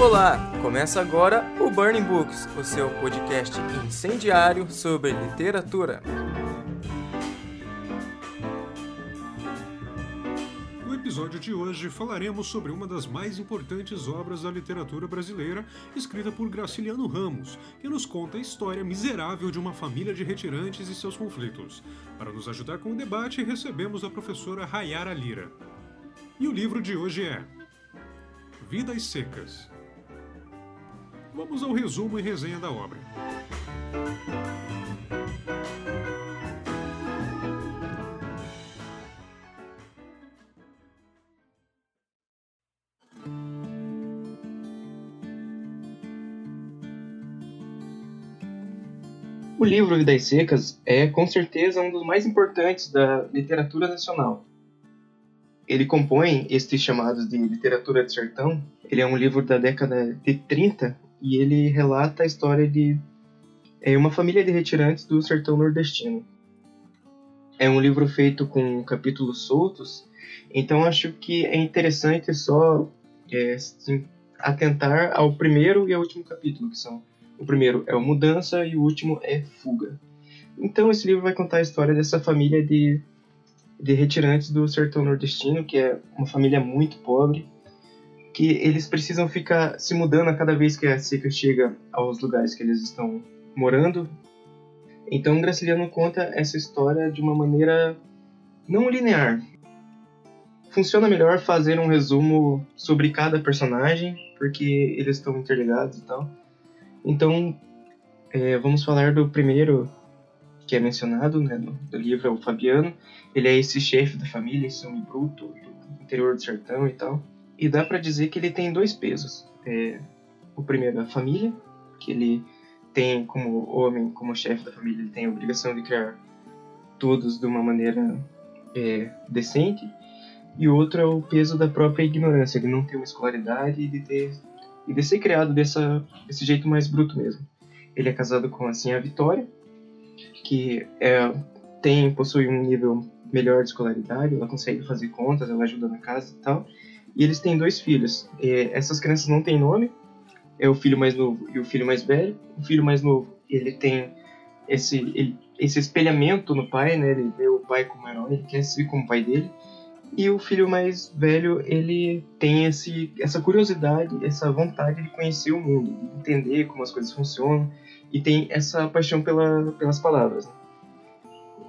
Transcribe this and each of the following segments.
Olá, começa agora o Burning Books, o seu podcast incendiário sobre literatura. No episódio de hoje falaremos sobre uma das mais importantes obras da literatura brasileira, escrita por Graciliano Ramos, que nos conta a história miserável de uma família de retirantes e seus conflitos. Para nos ajudar com o debate, recebemos a professora Rayara Lira. E o livro de hoje é Vidas Secas. Vamos ao resumo e resenha da obra. O livro Vidas Secas é, com certeza, um dos mais importantes da literatura nacional. Ele compõe estes chamados de literatura de sertão. Ele é um livro da década de 30 e ele relata a história de é, uma família de retirantes do sertão nordestino. É um livro feito com capítulos soltos, então acho que é interessante só é, atentar ao primeiro e ao último capítulo, que são o primeiro é o Mudança e o último é Fuga. Então esse livro vai contar a história dessa família de, de retirantes do sertão nordestino, que é uma família muito pobre, que eles precisam ficar se mudando a cada vez que a seca chega aos lugares que eles estão morando. Então Graciliano conta essa história de uma maneira não linear. Funciona melhor fazer um resumo sobre cada personagem, porque eles estão interligados e tal. Então, é, vamos falar do primeiro que é mencionado né, no, do livro, é o Fabiano. Ele é esse chefe da família, esse homem bruto do interior do sertão e tal. E dá para dizer que ele tem dois pesos. É, o primeiro é a família, que ele tem como homem, como chefe da família, ele tem a obrigação de criar todos de uma maneira é, decente. E o outro é o peso da própria ignorância, de não ter uma escolaridade e de ter e de ser criado dessa, desse jeito mais bruto mesmo. Ele é casado com assim a Vitória, que é, tem possui um nível melhor de escolaridade, ela consegue fazer contas, ela ajuda na casa e tal. E eles têm dois filhos. E essas crianças não têm nome, é o filho mais novo e o filho mais velho. O filho mais novo, ele tem esse, ele, esse espelhamento no pai, né? Ele vê o pai como herói, ele quer ser como o pai dele. E o filho mais velho, ele tem esse, essa curiosidade, essa vontade de conhecer o mundo, de entender como as coisas funcionam, e tem essa paixão pela, pelas palavras. Né?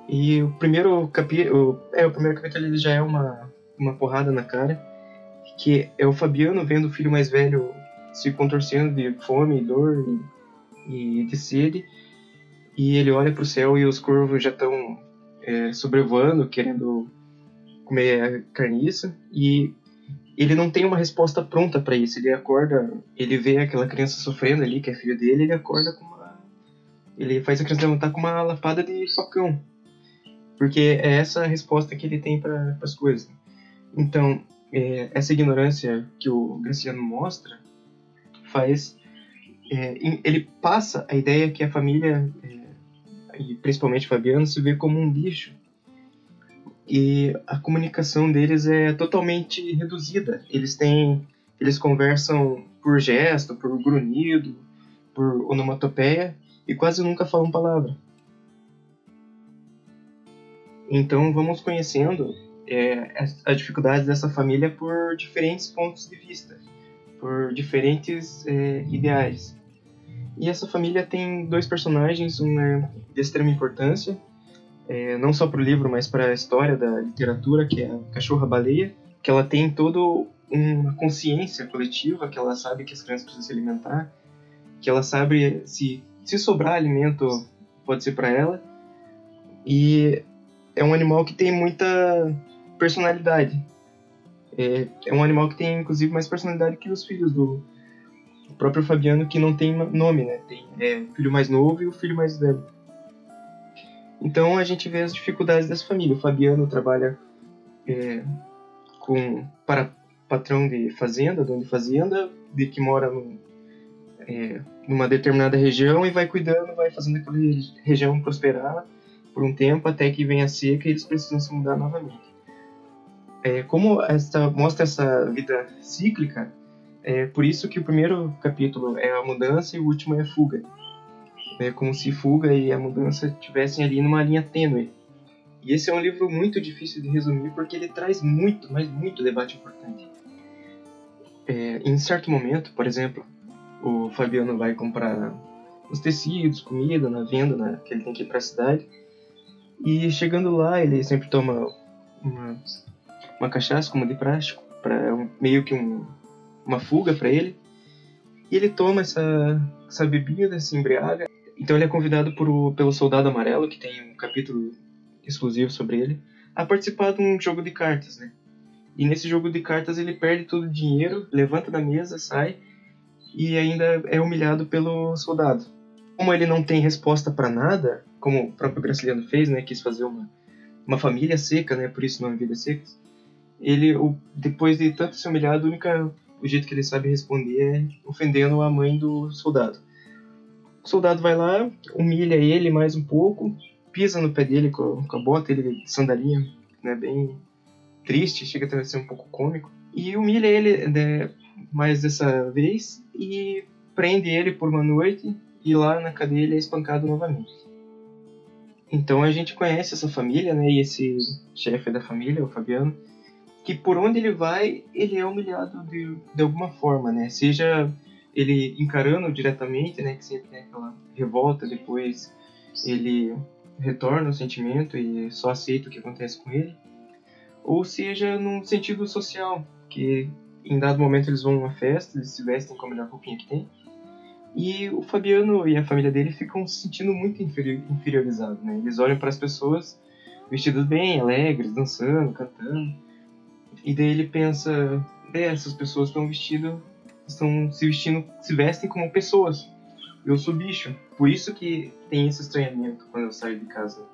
E o primeiro capítulo, é, o primeiro capítulo ele já é uma, uma porrada na cara, que é o Fabiano vendo o filho mais velho se contorcendo de fome, dor e, e de sede, e ele olha para o céu e os corvos já estão é, sobrevoando, querendo comer carniça e ele não tem uma resposta pronta para isso. Ele acorda, ele vê aquela criança sofrendo ali, que é filho dele, ele acorda com uma. Ele faz a criança levantar com uma lapada de facão. Porque é essa a resposta que ele tem para as coisas. Então, é, essa ignorância que o Graciano mostra faz. É, ele passa a ideia que a família, é, e principalmente Fabiano, se vê como um lixo e a comunicação deles é totalmente reduzida. Eles têm, eles conversam por gesto, por grunhido, por onomatopeia e quase nunca falam palavra. Então vamos conhecendo é, as dificuldades dessa família por diferentes pontos de vista, por diferentes é, ideais. E essa família tem dois personagens, um é de extrema importância, é, não só para o livro, mas para a história da literatura, que é a Cachorra-Baleia, que ela tem toda uma consciência coletiva, que ela sabe que as crianças precisam se alimentar, que ela sabe se, se sobrar alimento pode ser para ela, e é um animal que tem muita personalidade. É, é um animal que tem, inclusive, mais personalidade que os filhos do próprio Fabiano, que não tem nome, né? Tem é, o filho mais novo e o filho mais velho. Então a gente vê as dificuldades dessa família. O Fabiano trabalha é, com para patrão de fazenda, dono de fazenda, de que mora no, é, numa determinada região e vai cuidando, vai fazendo aquela região prosperar por um tempo até que vem a seca e eles precisam se mudar novamente. É, como mostra essa vida cíclica, É por isso que o primeiro capítulo é a mudança e o último é a fuga. É como se fuga e a mudança estivessem ali numa linha tênue. E esse é um livro muito difícil de resumir porque ele traz muito, mas muito debate importante. É, em certo momento, por exemplo, o Fabiano vai comprar os tecidos, comida na venda, né, que ele tem que ir para a cidade. E chegando lá, ele sempre toma uma, uma cachaça como de prático, para meio que um, uma fuga para ele. E ele toma essa, essa bebida, se embriaga. Então ele é convidado por, pelo Soldado Amarelo, que tem um capítulo exclusivo sobre ele, a participar de um jogo de cartas, né? E nesse jogo de cartas ele perde todo o dinheiro, levanta da mesa, sai e ainda é humilhado pelo soldado. Como ele não tem resposta para nada, como o próprio Graciliano fez, né, quis fazer uma, uma família seca, né, por isso não é vidas secas. Ele, o, depois de tanto ser humilhado, o único o jeito que ele sabe responder é ofendendo a mãe do soldado. O soldado vai lá, humilha ele mais um pouco, pisa no pé dele com, com a bota, ele de sandalinha, né, bem triste, chega até a ser um pouco cômico, e humilha ele né, mais dessa vez e prende ele por uma noite e lá na cadeia ele é espancado novamente. Então a gente conhece essa família, né, e esse chefe da família, o Fabiano, que por onde ele vai, ele é humilhado de, de alguma forma, né, seja ele encarando diretamente, né, que sempre tem aquela revolta, depois ele retorna o sentimento e só aceita o que acontece com ele, ou seja, num sentido social, que em dado momento eles vão a uma festa, eles se vestem com a melhor roupinha que tem, e o Fabiano e a família dele ficam se sentindo muito inferiorizados, né? Eles olham para as pessoas vestidas bem, alegres, dançando, cantando, e daí ele pensa, é, essas pessoas estão vestidas, estão se vestindo, se vestem como pessoas, eu sou bicho. Por isso que tem esse estranhamento quando eu saio de casa.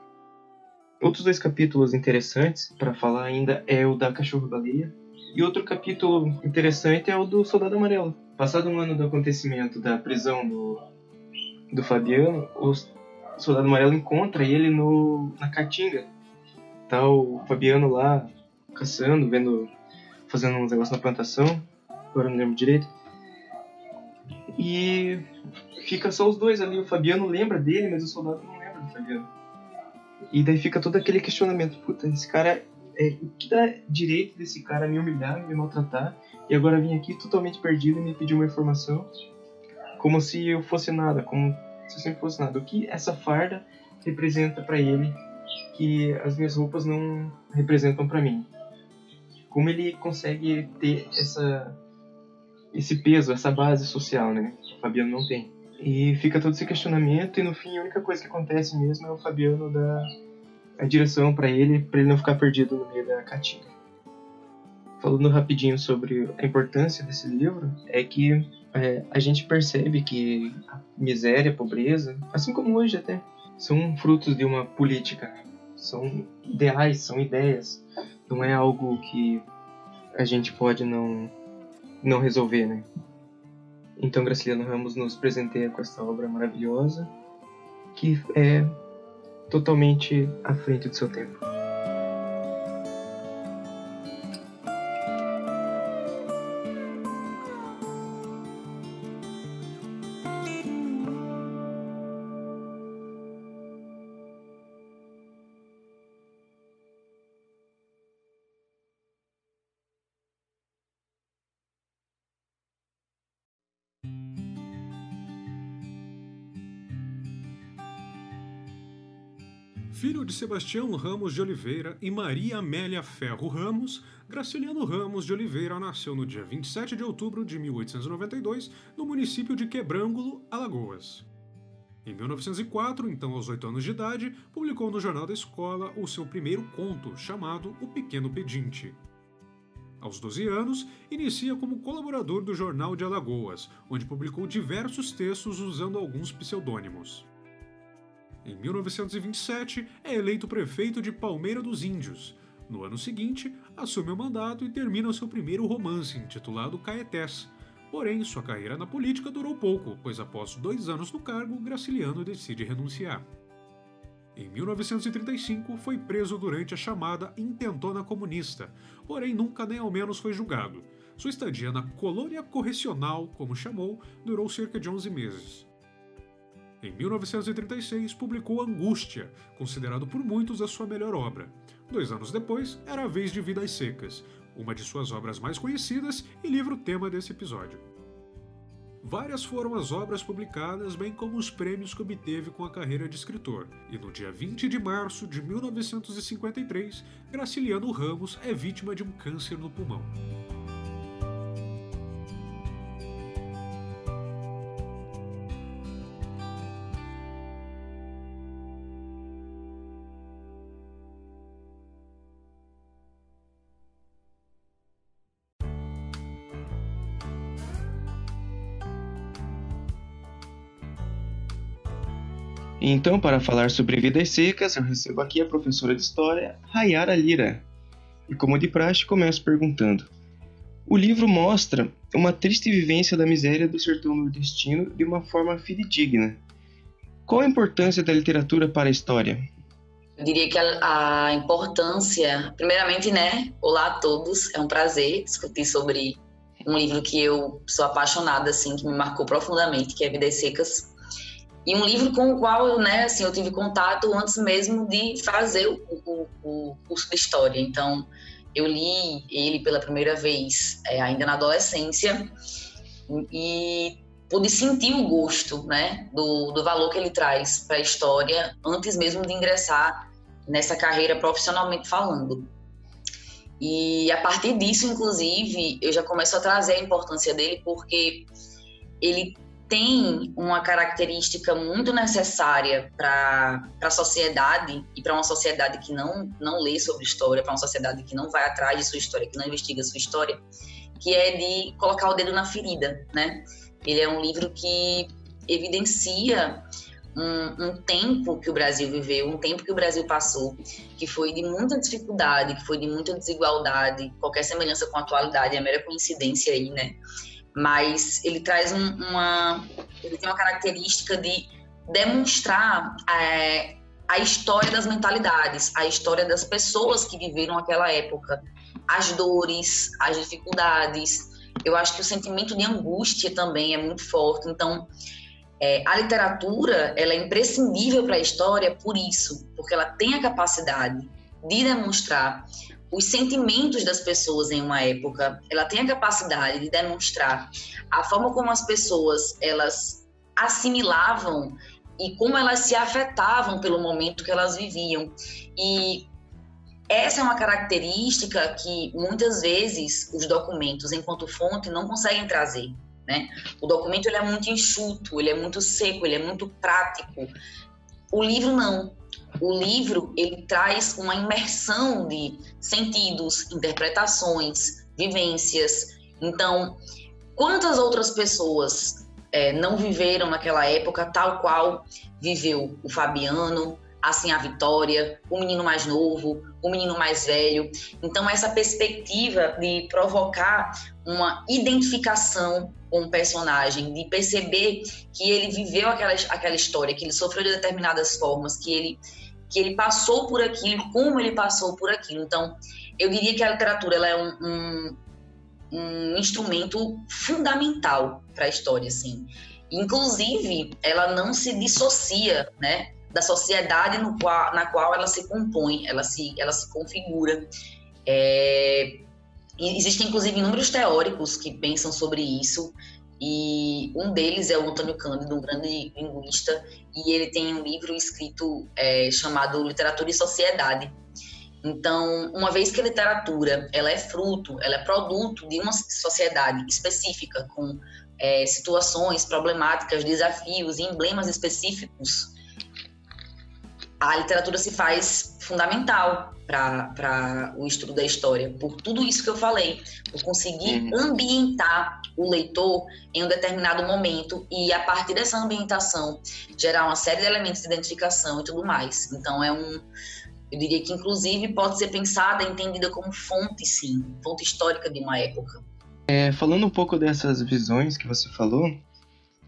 Outros dois capítulos interessantes para falar ainda é o da cachorro-baleia. E outro capítulo interessante é o do Soldado Amarelo. Passado um ano do acontecimento da prisão do, do Fabiano, o Soldado Amarelo encontra ele no, na Caatinga. Tá o Fabiano lá caçando, vendo, fazendo uns negócios na plantação, agora não lembro direito. E fica só os dois ali. O Fabiano lembra dele, mas o soldado não lembra do Fabiano. E daí fica todo aquele questionamento: puta, esse cara. É, o que dá direito desse cara me humilhar, me maltratar, e agora vim aqui totalmente perdido e me pedir uma informação, como se eu fosse nada, como se eu sempre fosse nada. O que essa farda representa para ele que as minhas roupas não representam para mim? Como ele consegue ter essa esse peso, essa base social, né? O Fabiano não tem. E fica todo esse questionamento e no fim a única coisa que acontece mesmo é o Fabiano dar a direção para ele, para ele não ficar perdido no meio da caatinga. Falando rapidinho sobre a importância desse livro, é que é, a gente percebe que a miséria, a pobreza, assim como hoje até, são frutos de uma política, são ideais, são ideias, não é algo que a gente pode não não resolver, né? Então Graciliano Ramos nos presenteia com essa obra maravilhosa que é totalmente à frente do seu tempo. Filho de Sebastião Ramos de Oliveira e Maria Amélia Ferro Ramos, Graciliano Ramos de Oliveira nasceu no dia 27 de outubro de 1892 no município de Quebrângulo, Alagoas. Em 1904, então aos 8 anos de idade, publicou no Jornal da Escola o seu primeiro conto, chamado O Pequeno Pedinte. Aos 12 anos, inicia como colaborador do Jornal de Alagoas, onde publicou diversos textos usando alguns pseudônimos. Em 1927, é eleito prefeito de Palmeira dos Índios. No ano seguinte, assume o mandato e termina seu primeiro romance, intitulado Caetés. Porém, sua carreira na política durou pouco, pois após dois anos no cargo, Graciliano decide renunciar. Em 1935, foi preso durante a chamada Intentona Comunista, porém nunca nem ao menos foi julgado. Sua estadia na colônia correcional, como chamou, durou cerca de 11 meses. Em 1936, publicou Angústia, considerado por muitos a sua melhor obra. Dois anos depois, era a vez de Vidas Secas, uma de suas obras mais conhecidas e livro tema desse episódio. Várias foram as obras publicadas, bem como os prêmios que obteve com a carreira de escritor. E no dia 20 de março de 1953, Graciliano Ramos é vítima de um câncer no pulmão. Então, para falar sobre vidas secas, eu recebo aqui a professora de História, Rayara Lira. E como de praxe, começo perguntando. O livro mostra uma triste vivência da miséria do sertão nordestino de uma forma fidedigna. Qual a importância da literatura para a história? Eu diria que a, a importância, primeiramente, né? Olá a todos, é um prazer discutir sobre um livro que eu sou apaixonada, assim, que me marcou profundamente, que é Vidas Secas, e um livro com o qual né, assim, eu tive contato antes mesmo de fazer o, o, o curso de História. Então, eu li ele pela primeira vez é, ainda na adolescência e pude sentir o gosto né, do, do valor que ele traz para a história antes mesmo de ingressar nessa carreira profissionalmente falando. E a partir disso, inclusive, eu já começo a trazer a importância dele porque ele tem uma característica muito necessária para a sociedade e para uma sociedade que não, não lê sobre história, para uma sociedade que não vai atrás de sua história, que não investiga sua história, que é de colocar o dedo na ferida, né? Ele é um livro que evidencia um, um, tempo que o Brasil viveu, um tempo que o Brasil passou, que foi de muita dificuldade, que foi de muita desigualdade, qualquer semelhança com a atualidade é mera coincidência aí, né? Mas ele traz um, uma ele tem uma característica de demonstrar é, a história das mentalidades, a história das pessoas que viveram aquela época, as dores, as dificuldades. Eu acho que o sentimento de angústia também é muito forte. Então, é, a literatura ela é imprescindível para a história por isso, porque ela tem a capacidade de demonstrar os sentimentos das pessoas em uma época. Ela tem a capacidade de demonstrar a forma como as pessoas elas assimilavam e como elas se afetavam pelo momento que elas viviam. E essa é uma característica que muitas vezes os documentos, enquanto fonte, não conseguem trazer. Né? O documento ele é muito enxuto, ele é muito seco, ele é muito prático. O livro não o livro ele traz uma imersão de sentidos, interpretações, vivências. Então, quantas outras pessoas é, não viveram naquela época tal qual viveu o Fabiano, assim a Vitória, o menino mais novo, o menino mais velho. Então, essa perspectiva de provocar uma identificação com o personagem, de perceber que ele viveu aquela, aquela história, que ele sofreu de determinadas formas, que ele que ele passou por aquilo, como ele passou por aquilo. Então, eu diria que a literatura ela é um, um, um instrumento fundamental para a história, assim. Inclusive, ela não se dissocia, né, da sociedade no qual, na qual ela se compõe, ela se, ela se configura. É, existem, inclusive, inúmeros teóricos que pensam sobre isso. E um deles é o Antônio Cândido, um grande linguista, e ele tem um livro escrito é, chamado Literatura e Sociedade. Então, uma vez que a literatura ela é fruto, ela é produto de uma sociedade específica com é, situações, problemáticas, desafios emblemas específicos, a literatura se faz fundamental para o estudo da história, por tudo isso que eu falei, por conseguir uhum. ambientar o leitor em um determinado momento e, a partir dessa ambientação, gerar uma série de elementos de identificação e tudo mais. Então, é um. Eu diria que, inclusive, pode ser pensada, entendida como fonte, sim, fonte histórica de uma época. É, falando um pouco dessas visões que você falou,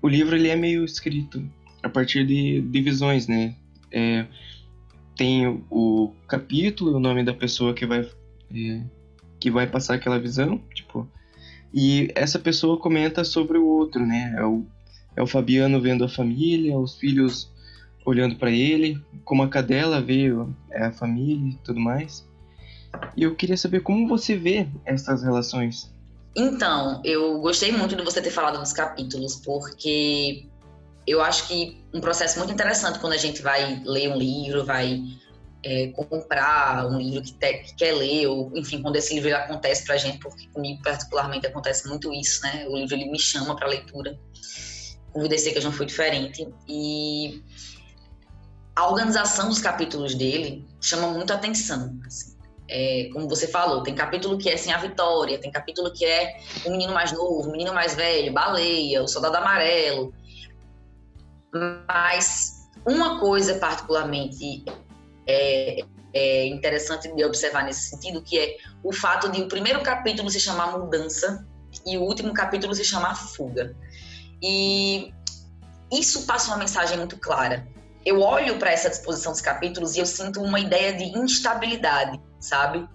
o livro ele é meio escrito a partir de, de visões, né? É, tem o, capítulo, o nome da pessoa que vai é, que vai passar aquela visão, tipo, E essa pessoa comenta sobre o outro, né? É o, é o Fabiano vendo a família, os filhos olhando para ele, como a cadela vê a família e tudo mais. E eu queria saber como você vê essas relações. Então, eu gostei muito de você ter falado dos capítulos, porque eu acho que um processo muito interessante quando a gente vai ler um livro, vai é, comprar um livro que, te, que, quer ler, ou enfim, quando esse livro acontece pra gente, porque comigo particularmente acontece muito isso, né? O livro ele me chama para leitura. O VDC que não foi diferente. E a organização dos capítulos dele chama muito atenção. Assim. É, como você falou, tem capítulo que é assim a vitória, tem capítulo que é o menino mais novo, o menino mais velho, baleia, o soldado amarelo. Mas uma coisa particularmente é, é interessante de observar nesse sentido, que é o fato de o primeiro capítulo se chamar mudança e o último capítulo se chamar fuga. E isso passa uma mensagem muito clara. Eu olho para essa disposição dos capítulos e eu sinto uma ideia de instabilidade, sabe?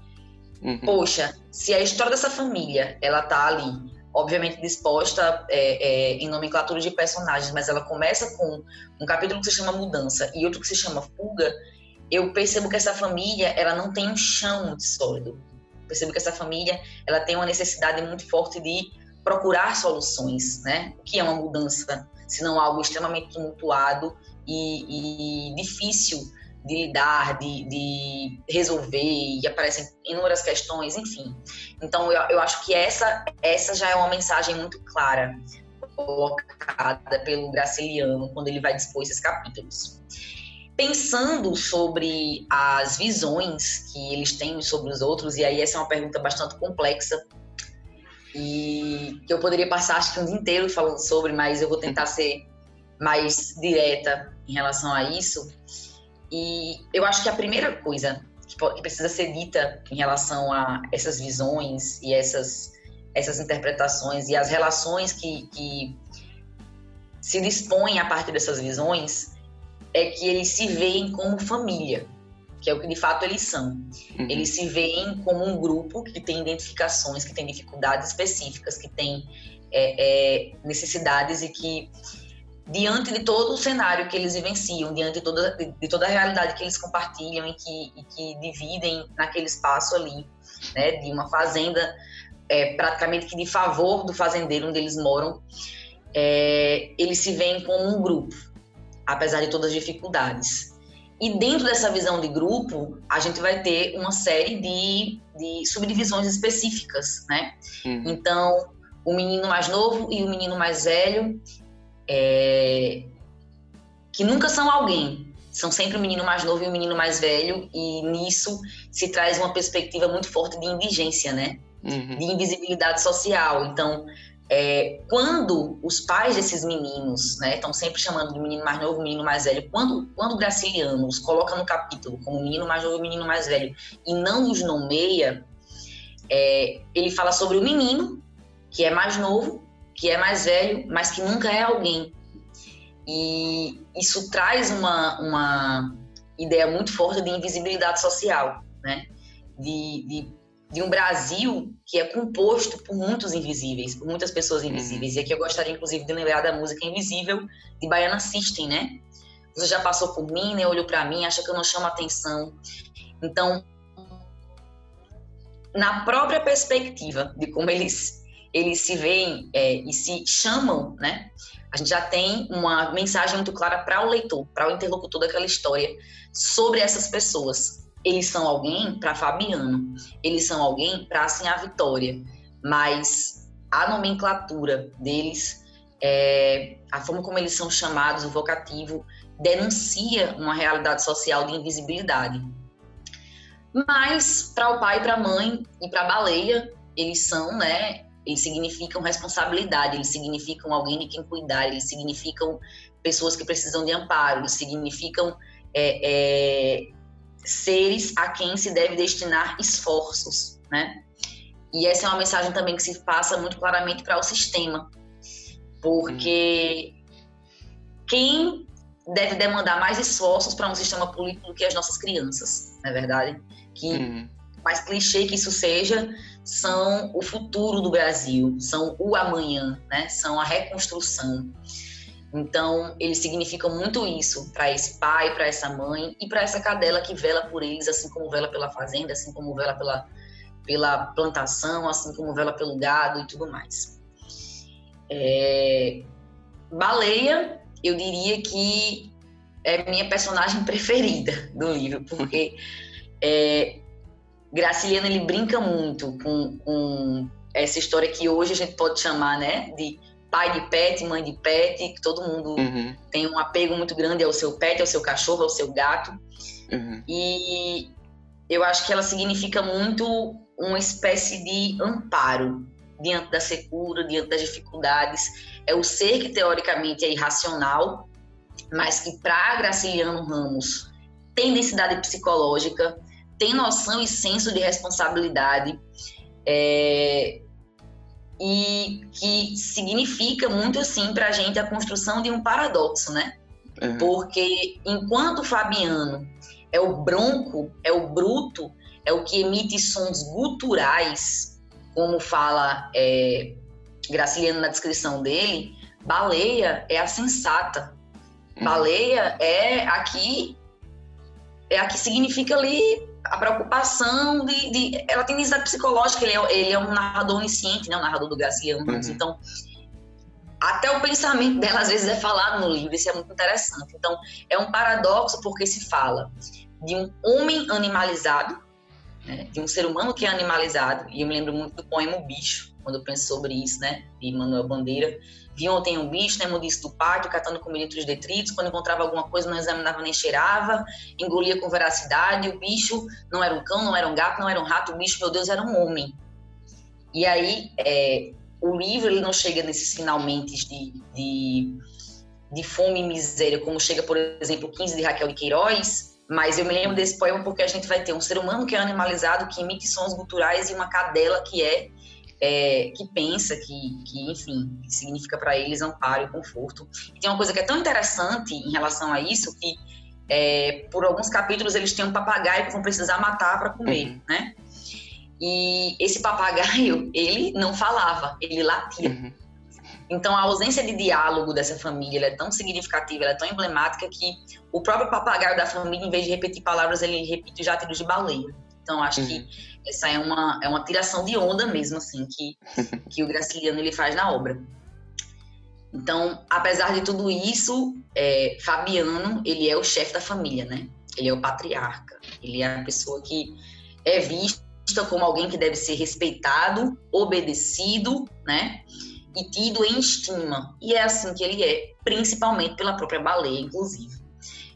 Uhum. Poxa, se a história dessa família ela tá ali obviamente disposta é, é, em nomenclatura de personagens, mas ela começa com um capítulo que se chama Mudança e outro que se chama Fuga, eu percebo que essa família ela não tem um chão muito sólido. percebo que essa família ela tem uma necessidade muito forte de procurar soluções, né? O que é uma mudança, se não algo extremamente tumultuado e, e difícil de lidar, de, de, resolver, e aparecem inúmeras questões, enfim. Então, eu, eu acho que essa, essa já é uma mensagem muito clara colocada pelo Graciliano quando ele vai dispor esses capítulos. Pensando sobre as visões que eles têm sobre os outros, e aí essa é uma pergunta bastante complexa, e que eu poderia passar acho que um dia inteiro falando sobre, mas eu vou tentar ser mais direta em relação a isso e eu acho que a primeira coisa que precisa ser dita em relação a essas visões e essas, essas interpretações e as relações que, que se dispõem a partir dessas visões é que eles se veem como família, que é o que de fato eles são. Uhum. Eles se veem como um grupo que tem identificações, que tem dificuldades específicas, que tem é, é, necessidades e que diante de todo o cenário que eles vivenciam, diante de toda, de toda a realidade que eles compartilham e que, e que dividem naquele espaço ali, né, de uma fazenda é, praticamente que de favor do fazendeiro onde eles moram, é, eles se veem como um grupo, apesar de todas as dificuldades. E dentro dessa visão de grupo, a gente vai ter uma série de, de subdivisões específicas, né? Uhum. Então, o menino mais novo e o menino mais velho, é, que nunca são alguém, são sempre o menino mais novo e o menino mais velho, e nisso se traz uma perspectiva muito forte de indigência, né? Uhum. De invisibilidade social. Então, é, quando os pais desses meninos, né, estão sempre chamando de menino mais novo, menino mais velho, quando, quando o Graciliano os coloca no capítulo como menino mais novo e menino mais velho e não os nomeia, é, ele fala sobre o menino, que é mais novo, que é mais velho, mas que nunca é alguém. E isso traz uma, uma ideia muito forte de invisibilidade social, né? De, de, de, um Brasil que é composto por muitos invisíveis, por muitas pessoas uhum. invisíveis. E aqui eu gostaria, inclusive, de lembrar da música Invisível, de Baiana System, né? Você já passou por mim, né? Olhou para mim, acha que eu não chamo atenção. Então, na própria perspectiva de como eles eles se veem é, e se chamam, né? A gente já tem uma mensagem muito clara para o leitor, para o interlocutor daquela história sobre essas pessoas. Eles são alguém para Fabiano, eles são alguém para assim a Vitória, mas a nomenclatura deles, é, a forma como eles são chamados, o vocativo, denuncia uma realidade social de invisibilidade. Mas para o pai, para a mãe e para a baleia, eles são, né, eles significam responsabilidade, eles significam alguém de quem cuidar, eles significam pessoas que precisam de amparo, eles significam é, é, seres a quem se deve destinar esforços, né? E essa é uma mensagem também que se passa muito claramente para o sistema, porque quem deve demandar mais esforços para um sistema político do que as nossas crianças, não é verdade? Que uhum mais clichê que isso seja, são o futuro do Brasil, são o amanhã, né? São a reconstrução. Então, eles significam muito isso para esse pai, para essa mãe e para essa cadela que vela por eles, assim como vela pela fazenda, assim como vela pela, pela plantação, assim como vela pelo gado e tudo mais. É... Baleia, eu diria que é minha personagem preferida do livro, porque é, Graciliano ele brinca muito com, com, essa história que hoje a gente pode chamar, né, de pai de pet, mãe de pet, que todo mundo uhum. tem um apego muito grande ao seu pet, ao seu cachorro, ao seu gato. Uhum. E eu acho que ela significa muito uma espécie de amparo diante da secura, diante das dificuldades. É o ser que teoricamente é irracional, mas que para Graciliano Ramos tem densidade psicológica, tem noção e senso de responsabilidade é, e que significa muito assim para a gente a construção de um paradoxo, né? Uhum. Porque enquanto Fabiano é o bronco, é o bruto, é o que emite sons guturais, como fala é, Graciliano na descrição dele, baleia é a sensata. Uhum. Baleia é aqui é a que significa ali a preocupação de, de, ela tem necessidade psicológica, ele é, ele é um narrador onisciente, né, o narrador do Garcia uhum. então até o pensamento dela às vezes é falado no livro, isso é muito interessante. Então, é um paradoxo porque se fala de um homem animalizado, né, de um ser humano que é animalizado, e eu me lembro muito do poema O Bicho, quando eu penso sobre isso, né, de Manuel Bandeira, Vi ontem um bicho, né, disse do pátio, catando comida entre os detritos. Quando encontrava alguma coisa, não examinava nem cheirava, engolia com veracidade. O bicho não era um cão, não era um gato, não era um rato. O bicho, meu Deus, era um homem. E aí, é, o livro ele não chega nesses finalmente de, de, de fome e miséria, como chega, por exemplo, 15 de Raquel de Queiroz, mas eu me lembro desse poema porque a gente vai ter um ser humano que é animalizado, que emite sons guturais, e uma cadela que é é, que pensa que, que enfim, que significa para eles amparo e conforto. E tem uma coisa que é tão interessante em relação a isso que é, por alguns capítulos eles têm um papagaio que vão precisar matar para comer, uhum. né? E esse papagaio, ele não falava, ele latia. Uhum. Então, a ausência de diálogo dessa família é tão significativa, é tão emblemática que o próprio papagaio da família, em vez de repetir palavras, ele repete játidos de baleia. Então, acho uhum. que essa é uma, é uma tiração de onda mesmo, assim, que, que o Graciliano ele faz na obra. Então, apesar de tudo isso, é, Fabiano, ele é o chefe da família, né? Ele é o patriarca. Ele é a pessoa que é vista como alguém que deve ser respeitado, obedecido, né? E tido em estima. E é assim que ele é, principalmente pela própria baleia, inclusive.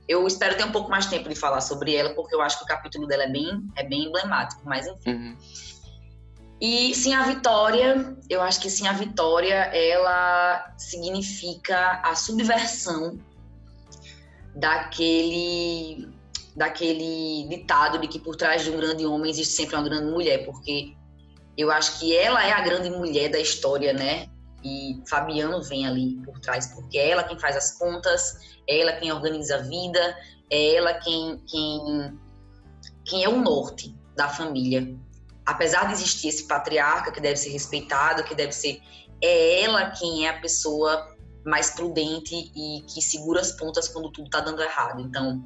Eu espero ter um pouco mais tempo de falar sobre ela, porque eu acho que o capítulo dela é bem, é bem emblemático, mas enfim. Uhum. E sim, a vitória, eu acho que sim, a vitória, ela significa a subversão daquele daquele ditado de que por trás de um grande homem existe sempre uma grande mulher, porque eu acho que ela é a grande mulher da história, né? E Fabiano vem ali por trás, porque é ela quem faz as contas, é ela quem organiza a vida, é ela quem, quem, quem é o norte da família. Apesar de existir esse patriarca que deve ser respeitado, que deve ser. É ela quem é a pessoa mais prudente e que segura as pontas quando tudo está dando errado. Então,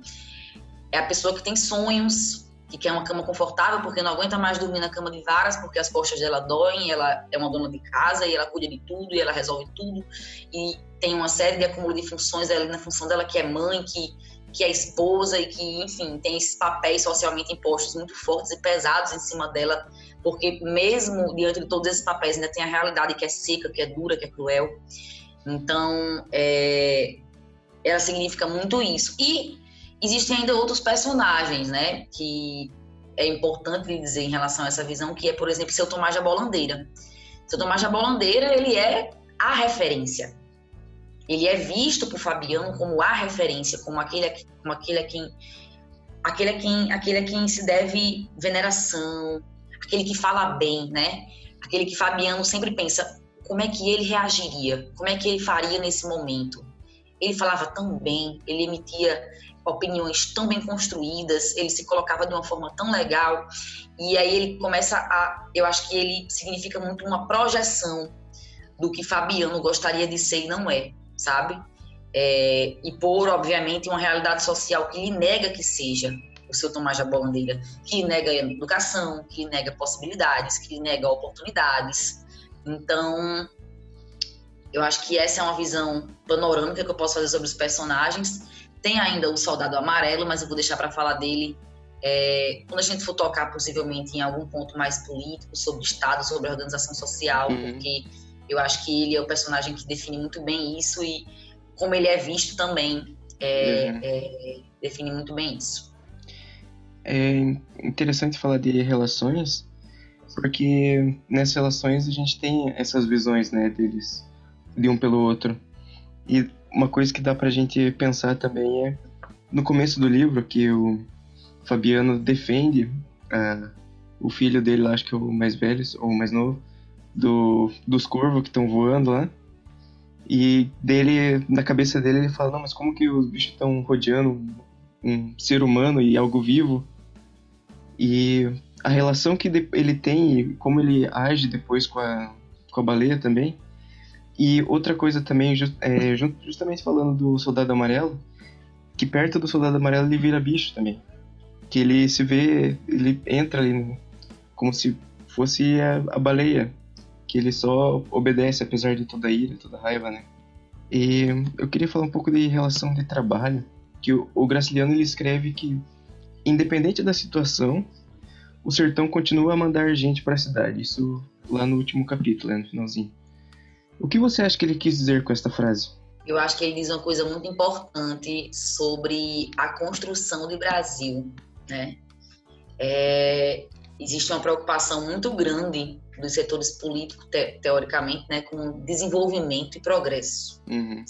é a pessoa que tem sonhos, que quer uma cama confortável porque não aguenta mais dormir na cama de varas porque as costas dela doem, ela é uma dona de casa e ela cuida de tudo e ela resolve tudo e tem uma série de acúmulo de funções ali na função dela que é mãe, que que é esposa e que, enfim, tem esses papéis socialmente impostos muito fortes e pesados em cima dela, porque mesmo diante de todos esses papéis ainda tem a realidade que é seca, que é dura, que é cruel. Então, é, ela significa muito isso. E existem ainda outros personagens, né, que é importante dizer em relação a essa visão, que é, por exemplo, seu Tomás de Abolandeira. Seu Tomás de Abolandeira, ele é a referência. Ele é visto por Fabiano como a referência, como aquele, como aquele a quem aquele a quem, aquele a quem se deve veneração, aquele que fala bem, né? Aquele que Fabiano sempre pensa como é que ele reagiria, como é que ele faria nesse momento. Ele falava tão bem, ele emitia opiniões tão bem construídas, ele se colocava de uma forma tão legal, e aí ele começa a. Eu acho que ele significa muito uma projeção do que Fabiano gostaria de ser e não é, sabe? É, e por, obviamente, uma realidade social que lhe nega que seja o seu Tomás da Bandeira, que nega educação, que nega possibilidades, que nega oportunidades. Então, eu acho que essa é uma visão panorâmica que eu posso fazer sobre os personagens. Tem ainda o Soldado Amarelo, mas eu vou deixar para falar dele é, quando a gente for tocar possivelmente em algum ponto mais político, sobre Estado, sobre organização social, uhum. porque eu acho que ele é o personagem que define muito bem isso e como ele é visto também é, uhum. é, define muito bem isso. É interessante falar de relações, porque nessas relações a gente tem essas visões, né, deles, de um pelo outro. E uma coisa que dá pra gente pensar também é no começo do livro que o Fabiano defende uh, o filho dele, acho que é o mais velho ou o mais novo, do, dos corvos que estão voando lá. E dele, na cabeça dele, ele fala: Não, mas como que os bichos estão rodeando um ser humano e algo vivo? E a relação que ele tem, como ele age depois com a, com a baleia também. E outra coisa também, é, justamente falando do Soldado Amarelo, que perto do Soldado Amarelo ele vira bicho também. Que ele se vê, ele entra ali como se fosse a, a baleia que ele só obedece apesar de toda a ira, toda a raiva, né? E eu queria falar um pouco de relação de trabalho, que o, o Graciliano ele escreve que independente da situação, o sertão continua a mandar gente para a cidade. Isso lá no último capítulo, né, no finalzinho. O que você acha que ele quis dizer com esta frase? Eu acho que ele diz uma coisa muito importante sobre a construção do Brasil, né? É, existe uma preocupação muito grande dos setores políticos, te, teoricamente, né, com desenvolvimento e progresso. Uhum.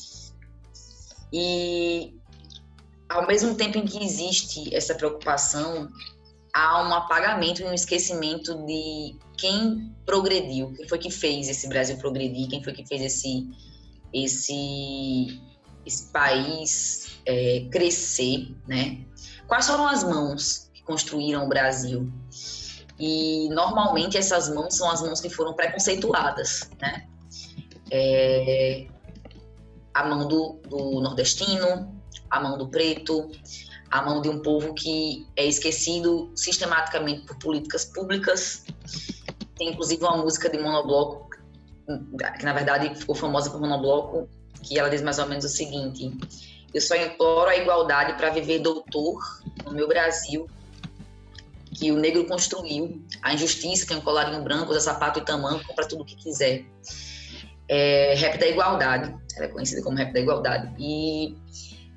E, ao mesmo tempo em que existe essa preocupação, há um apagamento e um esquecimento de quem progrediu, quem foi que fez esse Brasil progredir, quem foi que fez esse, esse, esse país é, crescer, né? Quais foram as mãos que construíram o Brasil? E normalmente essas mãos são as mãos que foram preconceituadas, né? É, a mão do, do nordestino, a mão do preto, a mão de um povo que é esquecido sistematicamente por políticas públicas. Tem inclusive uma música de monobloco, que na verdade ficou famosa por monobloco, que ela diz mais ou menos o seguinte: Eu só imploro a igualdade para viver doutor no meu Brasil, que o negro construiu, a injustiça, tem um colarinho branco, usa sapato e tamanco, compra tudo o que quiser. É, rap da igualdade, ela é conhecida como rap da igualdade. E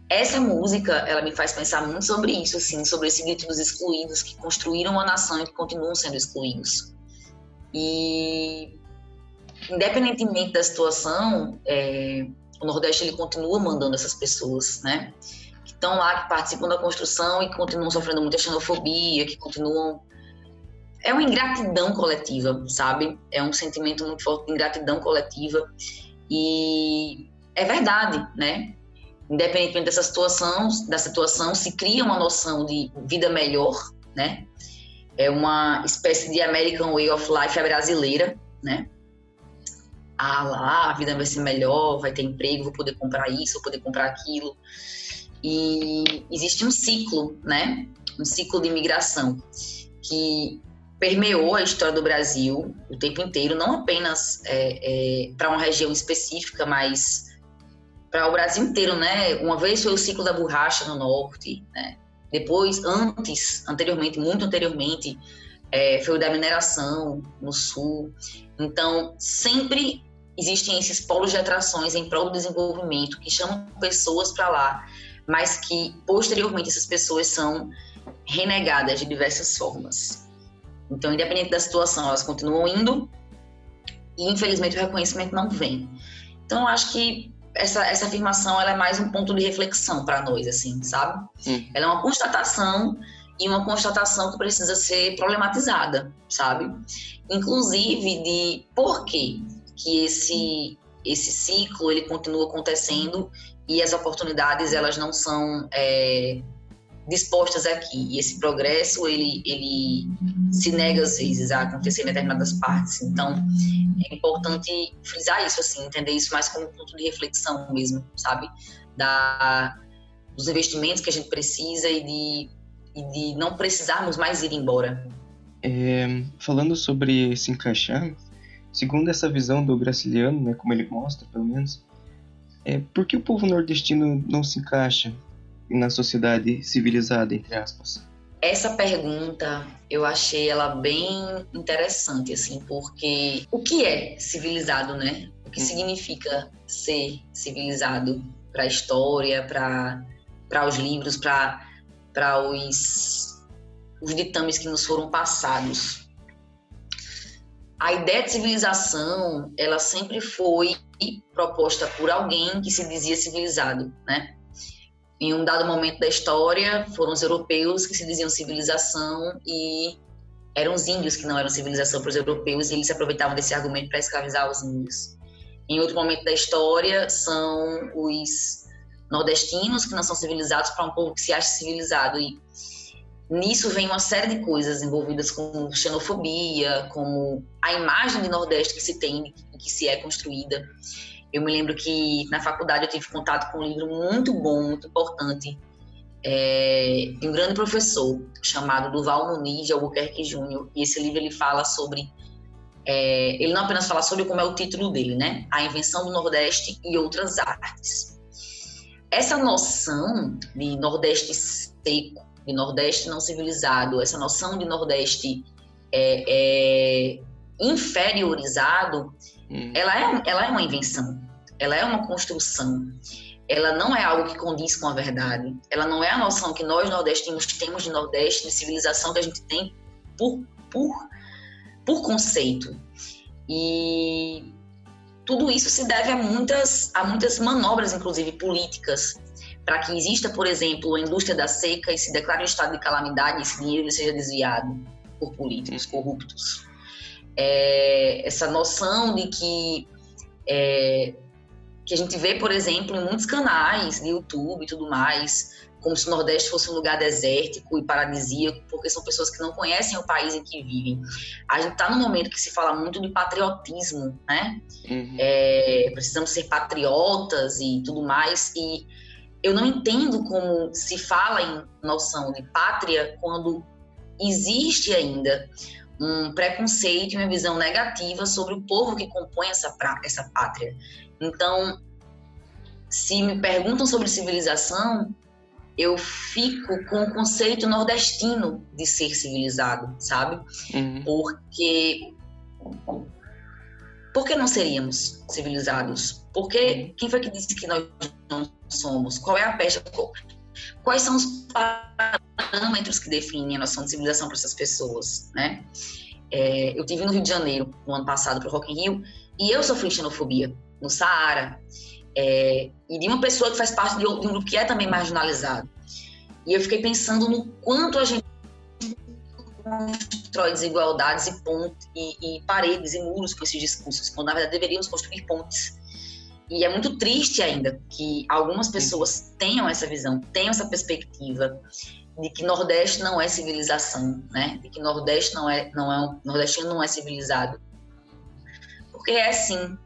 essa música, ela me faz pensar muito sobre isso, assim, sobre esse grito dos excluídos que construíram uma nação e que continuam sendo excluídos. E, independentemente da situação, é, o Nordeste ele continua mandando essas pessoas, né? estão lá, que participam da construção e continuam sofrendo muita xenofobia, que continuam. É uma ingratidão coletiva, sabe? É um sentimento muito forte de ingratidão coletiva. E é verdade, né? Independentemente dessa situação, da situação, se cria uma noção de vida melhor, né? É uma espécie de American Way of Life brasileira, né? Ah, lá, a vida vai ser melhor, vai ter emprego, vou poder comprar isso, vou poder comprar aquilo. E existe um ciclo, né? Um ciclo de imigração que permeou a história do Brasil o tempo inteiro, não apenas é, é, para uma região específica, mas para o Brasil inteiro, né? Uma vez foi o ciclo da borracha no norte, né? Depois, antes, anteriormente, muito anteriormente, é, foi o da mineração no sul. Então, sempre existem esses polos de atrações em prol do desenvolvimento que chamam pessoas para lá mas que posteriormente essas pessoas são renegadas de diversas formas. Então, independente da situação, elas continuam indo e infelizmente o reconhecimento não vem. Então, eu acho que essa, essa afirmação ela é mais um ponto de reflexão para nós, assim, sabe? Hum. Ela é uma constatação e uma constatação que precisa ser problematizada, sabe? Inclusive de por que que esse esse ciclo ele continua acontecendo e as oportunidades elas não são é, dispostas aqui. E esse progresso ele, ele se nega às vezes a acontecer em determinadas partes. Então é importante frisar isso, assim, entender isso mais como um ponto de reflexão mesmo, sabe? Da, dos investimentos que a gente precisa e de, e de não precisarmos mais ir embora. É, falando sobre se encaixar, segundo essa visão do Graciliano, né, como ele mostra, pelo menos, é, por que o povo nordestino não se encaixa na sociedade civilizada, entre aspas? Essa pergunta eu achei ela bem interessante, assim, porque o que é civilizado, né? O que hum. significa ser civilizado para a história, para os livros, para os, os ditames que nos foram passados? A ideia de civilização, ela sempre foi proposta por alguém que se dizia civilizado, né? Em um dado momento da história, foram os europeus que se diziam civilização e eram os índios que não eram civilização para os europeus e eles se aproveitavam desse argumento para escravizar os índios. Em outro momento da história, são os nordestinos que não são civilizados para um povo que se acha civilizado e nisso vem uma série de coisas envolvidas com xenofobia, como a imagem de Nordeste que se tem e que se é construída. Eu me lembro que na faculdade eu tive contato com um livro muito bom, muito importante, é, de um grande professor chamado Duval Muniz de Albuquerque Júnior. E esse livro ele fala sobre. É, ele não apenas fala sobre como é o título dele, né? A invenção do Nordeste e outras artes. Essa noção de Nordeste seco, de Nordeste não civilizado, essa noção de Nordeste é, é inferiorizado, hum. ela, é, ela é uma invenção ela é uma construção. Ela não é algo que condiz com a verdade. Ela não é a noção que nós nordestinos temos de Nordeste, de civilização que a gente tem por, por, por conceito. E tudo isso se deve a muitas, a muitas manobras, inclusive políticas, para que exista, por exemplo, a indústria da seca e se declare um estado de calamidade e esse dinheiro seja desviado por políticos corruptos. É, essa noção de que é, que a gente vê, por exemplo, em muitos canais de YouTube e tudo mais, como se o Nordeste fosse um lugar desértico e paradisíaco, porque são pessoas que não conhecem o país em que vivem. A gente está num momento que se fala muito de patriotismo, né? Uhum. É, precisamos ser patriotas e tudo mais, e eu não entendo como se fala em noção de pátria quando existe ainda um preconceito e uma visão negativa sobre o povo que compõe essa, essa pátria. Então, se me perguntam sobre civilização, eu fico com o conceito nordestino de ser civilizado, sabe? Uhum. Porque por que não seríamos civilizados? Porque quem foi que disse que nós não somos? Qual é a pecha? Quais são os parâmetros que definem a noção de civilização para essas pessoas, né? É, eu tive no Rio de Janeiro no ano passado para o Rock in Rio e eu sofri xenofobia no Saara, é, e de uma pessoa que faz parte de um grupo que é também marginalizado. E eu fiquei pensando no quanto a gente constrói desigualdades e, e, e paredes e muros com esses discursos, quando na verdade deveríamos construir pontes. E é muito triste ainda que algumas pessoas tenham essa visão, tenham essa perspectiva de que Nordeste não é civilização, né? De que Nordeste não é, não é, nordestino não é civilizado. Porque é sim,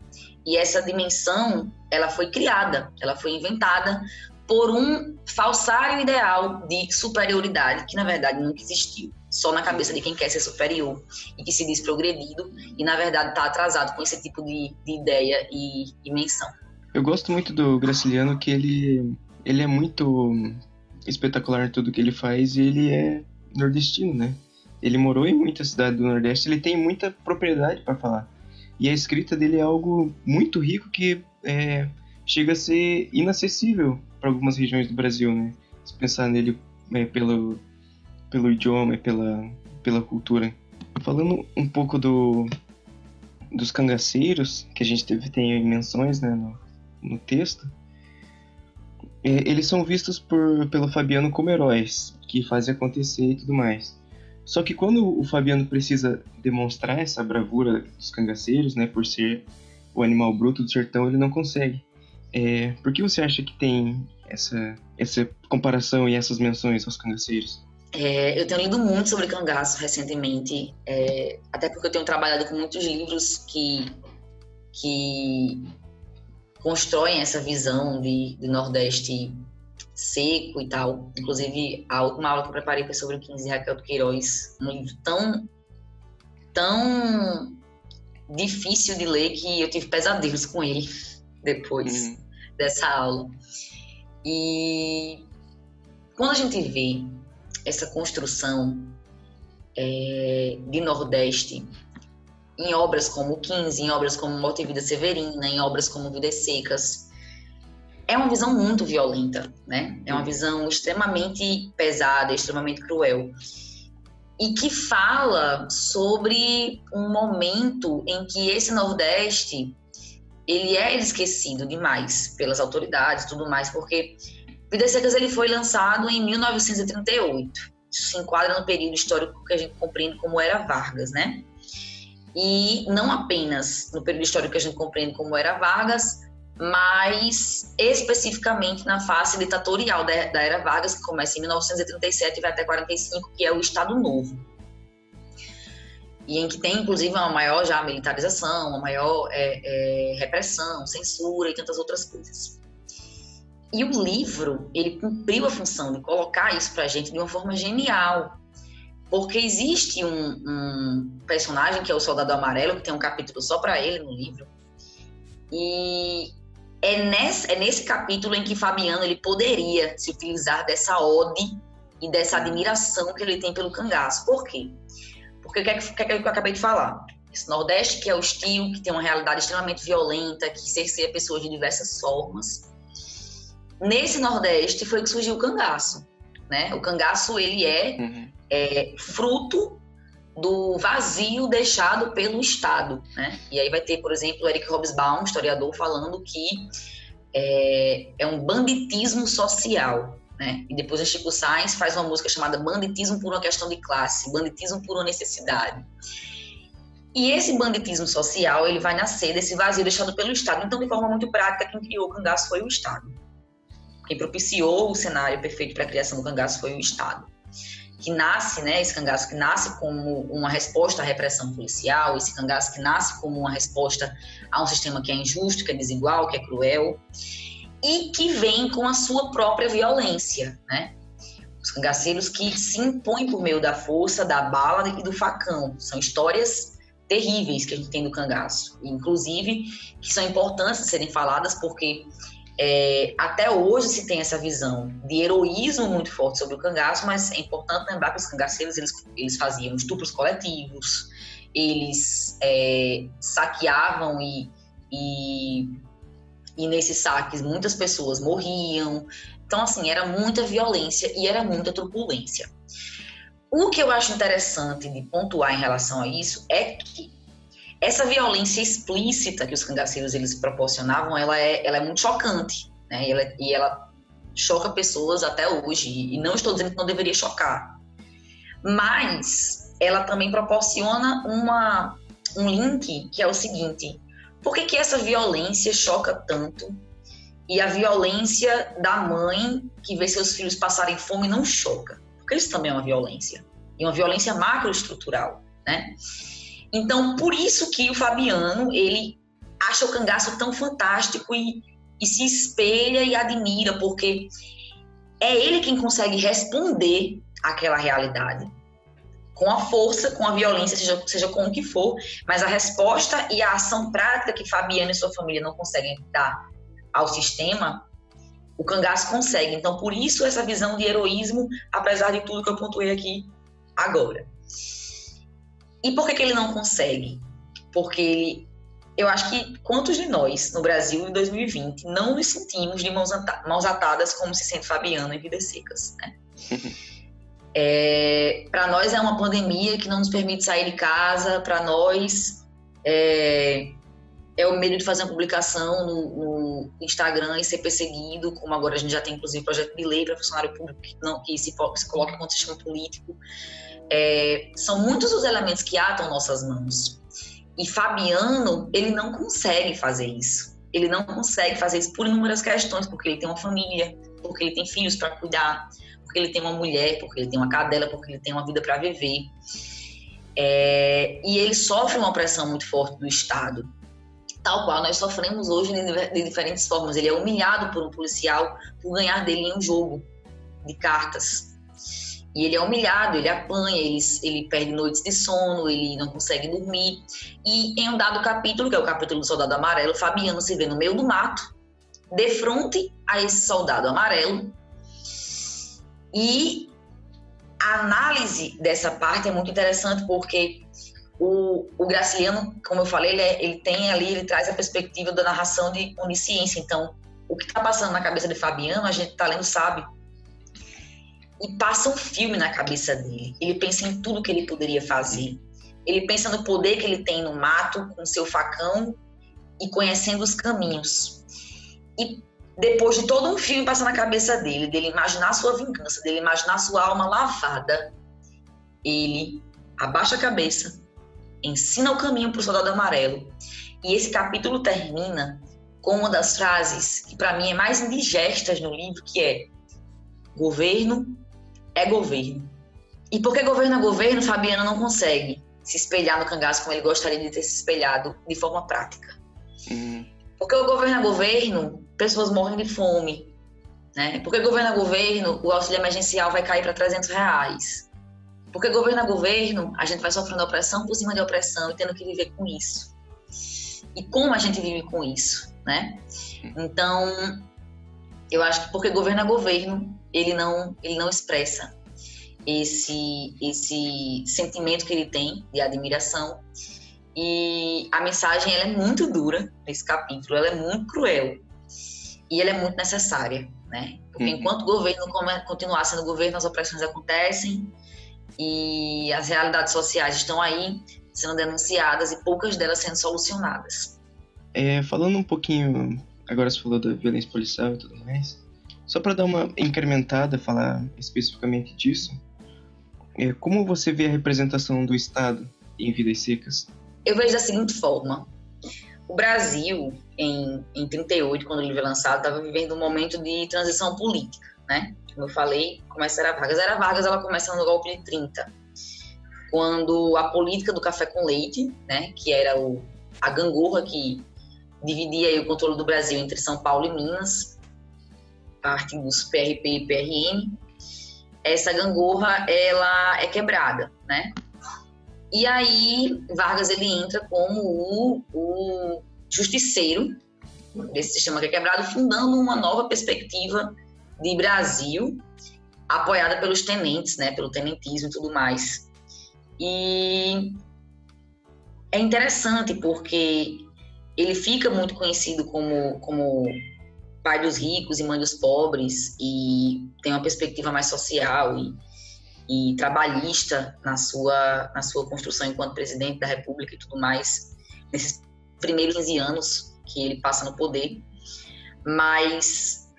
e essa dimensão, ela foi criada, ela foi inventada por um falsário ideal de superioridade, que na verdade nunca existiu, só na cabeça de quem quer ser superior e que se diz progredido e na verdade está atrasado com esse tipo de, de ideia e, e menção. Eu gosto muito do Graciliano que ele, ele é muito espetacular em tudo que ele faz e ele é nordestino, né? Ele morou em muitas cidades do Nordeste, ele tem muita propriedade para falar. E a escrita dele é algo muito rico que é, chega a ser inacessível para algumas regiões do Brasil, né? Se pensar nele é, pelo, pelo idioma e pela, pela cultura. Falando um pouco do, dos cangaceiros, que a gente teve, tem menções né, no, no texto, é, eles são vistos por, pelo Fabiano como heróis, que fazem acontecer e tudo mais. Só que quando o Fabiano precisa demonstrar essa bravura dos cangaceiros, né, por ser o animal bruto do sertão, ele não consegue. É, por que você acha que tem essa, essa comparação e essas menções aos cangaceiros? É, eu tenho lido muito sobre cangaço recentemente, é, até porque eu tenho trabalhado com muitos livros que, que constroem essa visão de, de Nordeste seco e tal. Inclusive, a última aula que eu preparei foi sobre o 15 de Raquel do Queiroz, um livro tão, tão difícil de ler que eu tive pesadelos com ele depois uhum. dessa aula. E quando a gente vê essa construção é, de Nordeste em obras como 15, em obras como Morte e Vida Severina, em obras como Vidas Secas, é uma visão muito violenta, né? É uma visão extremamente pesada, extremamente cruel. E que fala sobre um momento em que esse Nordeste ele é esquecido demais pelas autoridades tudo mais, porque Vidas Secas ele foi lançado em 1938. Isso se enquadra no período histórico que a gente compreende como era Vargas, né? E não apenas no período histórico que a gente compreende como era Vargas, mas especificamente na fase ditatorial da, da era Vargas, que começa em 1937 e vai até 45, que é o Estado Novo. E em que tem, inclusive, uma maior já militarização, uma maior é, é, repressão, censura e tantas outras coisas. E o livro, ele cumpriu a função de colocar isso para a gente de uma forma genial, porque existe um, um, personagem que é o Soldado Amarelo, que tem um capítulo só para ele no livro, e é nesse, é nesse capítulo em que Fabiano ele poderia se utilizar dessa ode e dessa admiração que ele tem pelo cangaço. Por quê? Porque o que, é que, que, é que eu acabei de falar? Esse Nordeste que é hostil, que tem uma realidade extremamente violenta, que cerceia pessoas de diversas formas. Nesse Nordeste foi que surgiu o cangaço. Né? O cangaço ele é, uhum. é fruto do vazio deixado pelo Estado. Né? E aí vai ter, por exemplo, Eric Hobsbawm, historiador, falando que é, é um banditismo social. Né? E depois o Chico Sainz faz uma música chamada Banditismo por uma questão de classe, Banditismo por uma necessidade. E esse banditismo social, ele vai nascer desse vazio deixado pelo Estado. Então, de forma muito prática, quem criou o cangaço foi o Estado. Quem propiciou o cenário perfeito para a criação do cangaço foi o Estado que nasce, né, esse cangaço que nasce como uma resposta à repressão policial, esse cangaço que nasce como uma resposta a um sistema que é injusto, que é desigual, que é cruel, e que vem com a sua própria violência, né? Os cangaceiros que se impõem por meio da força, da bala e do facão. São histórias terríveis que a gente tem do cangaço, inclusive que são importantes de serem faladas porque é, até hoje se tem essa visão de heroísmo muito forte sobre o cangaço, mas é importante lembrar que os cangaceiros eles, eles faziam estupros coletivos, eles é, saqueavam e, e, e nesses saques muitas pessoas morriam. Então, assim, era muita violência e era muita turbulência. O que eu acho interessante de pontuar em relação a isso é que essa violência explícita que os cangaceiros eles proporcionavam, ela é, ela é muito chocante, né? E ela, e ela choca pessoas até hoje. E não estou dizendo que não deveria chocar, mas ela também proporciona uma, um link que é o seguinte: por que, que essa violência choca tanto e a violência da mãe que vê seus filhos passarem fome não choca? Porque isso também é uma violência e uma violência macroestrutural, né? Então, por isso que o Fabiano, ele acha o cangaço tão fantástico e, e se espelha e admira, porque é ele quem consegue responder àquela realidade. Com a força, com a violência, seja, seja com o que for, mas a resposta e a ação prática que Fabiano e sua família não conseguem dar ao sistema, o cangaço consegue. Então, por isso, essa visão de heroísmo, apesar de tudo que eu pontuei aqui agora. E por que, que ele não consegue? Porque ele, eu acho que quantos de nós no Brasil em 2020 não nos sentimos de mãos, mãos atadas como se sente Fabiano em Vidas Secas, né? é, para nós é uma pandemia que não nos permite sair de casa, para nós é, é, o medo de fazer uma publicação no, no, Instagram e ser perseguido, como agora a gente já tem inclusive projeto de lei para funcionário público que, não, que se, se coloca contra o sistema político. É, são muitos os elementos que atam nossas mãos. E Fabiano, ele não consegue fazer isso. Ele não consegue fazer isso por inúmeras questões, porque ele tem uma família, porque ele tem filhos para cuidar, porque ele tem uma mulher, porque ele tem uma cadela, porque ele tem uma vida para viver. É, e ele sofre uma pressão muito forte do Estado, tal qual nós sofremos hoje de diferentes formas. Ele é humilhado por um policial por ganhar dele em um jogo de cartas. E ele é humilhado, ele apanha, ele, ele perde noites de sono, ele não consegue dormir. E em um dado capítulo, que é o capítulo do Soldado Amarelo, Fabiano se vê no meio do mato, de frente a esse soldado amarelo. E a análise dessa parte é muito interessante porque o, o Graciliano, como eu falei, ele, é, ele tem ali, ele traz a perspectiva da narração de onisciência. Então, o que está passando na cabeça de Fabiano, a gente está lendo, sabe? E passa um filme na cabeça dele. Ele pensa em tudo que ele poderia fazer. Ele pensa no poder que ele tem no mato, com seu facão e conhecendo os caminhos. E depois de todo um filme passar na cabeça dele, dele imaginar sua vingança, dele imaginar sua alma lavada, ele abaixa a cabeça, ensina o caminho para o soldado amarelo. E esse capítulo termina com uma das frases que para mim é mais indigestas no livro, que é governo é governo. E porque governo é governo, Fabiano não consegue se espelhar no cangaço como ele gostaria de ter se espelhado de forma prática. Uhum. Porque o governo é governo, pessoas morrem de fome. Né? Porque governo é governo, o auxílio emergencial vai cair para 300 reais. Porque governo a governo, a gente vai sofrendo opressão por cima de opressão e tendo que viver com isso. E como a gente vive com isso, né? Então, eu acho que porque governo a governo, ele não, ele não expressa esse, esse sentimento que ele tem de admiração. E a mensagem ela é muito dura nesse capítulo, ela é muito cruel e ela é muito necessária, né? Porque uhum. enquanto o governo continuar sendo governo, as opressões acontecem, e as realidades sociais estão aí sendo denunciadas e poucas delas sendo solucionadas. É, falando um pouquinho, agora você falou da violência policial e tudo mais, só para dar uma incrementada, falar especificamente disso, é, como você vê a representação do Estado em Vidas Secas? Eu vejo da seguinte forma. O Brasil, em, em 38, quando ele foi lançado, estava vivendo um momento de transição política, né? como eu falei, começa a Vargas. Era Vargas, ela começa no golpe de 30, quando a política do café com leite, né, que era o, a gangorra que dividia o controle do Brasil entre São Paulo e Minas, parte dos PRP e PRM, essa gangorra ela é quebrada, né? E aí Vargas ele entra como o, o justiceiro desse sistema que é quebrado, fundando uma nova perspectiva de Brasil, apoiada pelos tenentes, né, pelo tenentismo e tudo mais. E é interessante porque ele fica muito conhecido como, como pai dos ricos e mãe dos pobres e tem uma perspectiva mais social e, e trabalhista na sua, na sua construção enquanto presidente da República e tudo mais, nesses primeiros 15 anos que ele passa no poder. Mas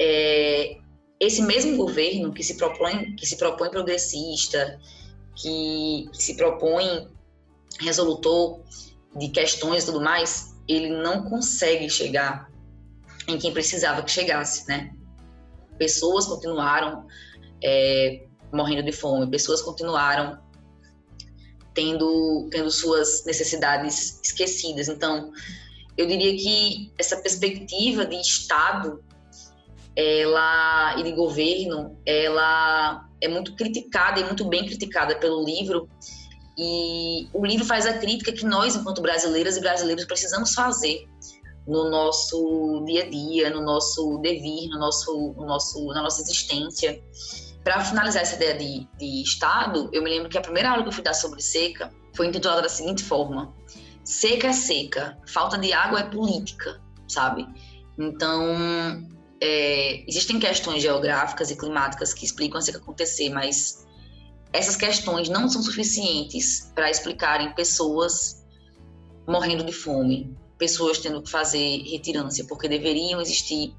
é, esse mesmo governo que se propõe, que se propõe progressista, que, que se propõe resolutor de questões e tudo mais, ele não consegue chegar em quem precisava que chegasse, né? Pessoas continuaram é, morrendo de fome, pessoas continuaram tendo, tendo suas necessidades esquecidas. Então, eu diria que essa perspectiva de Estado ela e de governo, ela é muito criticada e muito bem criticada pelo livro. E o livro faz a crítica que nós, enquanto brasileiras e brasileiros, precisamos fazer no nosso dia a dia, no nosso devir, no nosso, no nosso, na nossa existência. Para finalizar essa ideia de, de Estado, eu me lembro que a primeira aula que eu fui dar sobre seca foi intitulada da seguinte forma: Seca é seca, falta de água é política, sabe? Então, é, existem questões geográficas e climáticas que explicam isso que acontecer, mas essas questões não são suficientes para explicarem pessoas morrendo de fome, pessoas tendo que fazer retirância, porque deveriam existir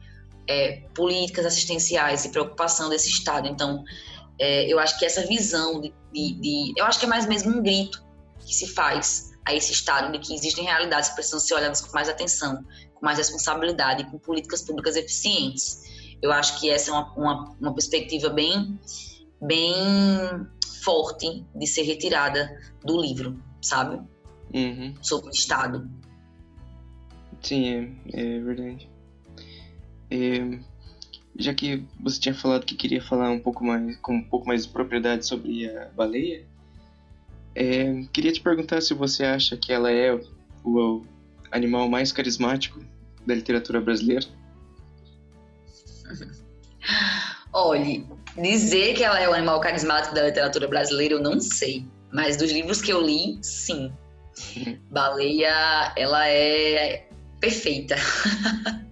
é, políticas assistenciais e preocupação desse Estado. Então, é, eu acho que essa visão de, de, de, Eu acho que é mais mesmo um grito que se faz a esse estado de que existem realidades que precisam ser olhadas com mais atenção, com mais responsabilidade, com políticas públicas eficientes. Eu acho que essa é uma, uma, uma perspectiva bem, bem forte de ser retirada do livro, sabe? Uhum. Sobre o Estado. Sim, é, é verdade. É, já que você tinha falado que queria falar um pouco mais, com um pouco mais de propriedade sobre a baleia, é, queria te perguntar se você acha que ela é o, o animal mais carismático da literatura brasileira. Olhe, dizer que ela é o animal carismático da literatura brasileira eu não sei, mas dos livros que eu li, sim. Uhum. Baleia, ela é perfeita.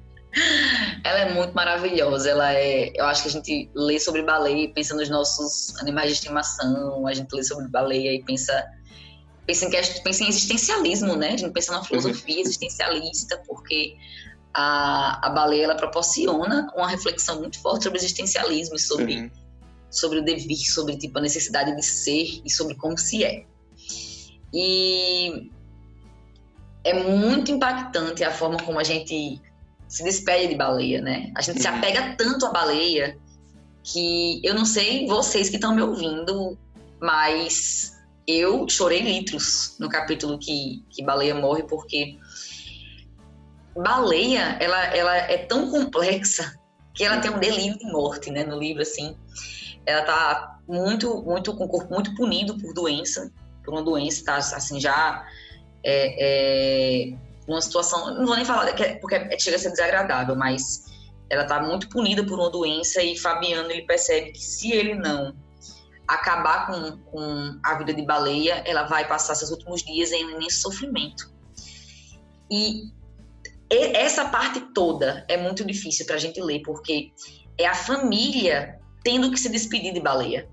ela é muito maravilhosa. Ela é, eu acho que a gente lê sobre baleia e pensa nos nossos animais de estimação. A gente lê sobre baleia e pensa pensa em, pensa em existencialismo, né? A gente pensa na filosofia uhum. existencialista, porque a, a baleia ela proporciona uma reflexão muito forte sobre existencialismo, sobre uhum. sobre o devir, sobre tipo a necessidade de ser e sobre como se é. E é muito impactante a forma como a gente se despede de baleia, né? A gente se uhum. apega tanto à baleia que eu não sei vocês que estão me ouvindo, mas eu chorei litros no capítulo que, que baleia morre, porque baleia, ela, ela é tão complexa que ela tem um delírio de morte, né? No livro, assim. Ela tá muito, muito, com o corpo muito punido por doença, por uma doença, tá, assim, já é, é numa situação, não vou nem falar é, porque é, chega a ser desagradável, mas ela está muito punida por uma doença e Fabiano ele percebe que se ele não acabar com, com a vida de baleia, ela vai passar seus últimos dias em imenso sofrimento. E essa parte toda é muito difícil para a gente ler, porque é a família tendo que se despedir de baleia.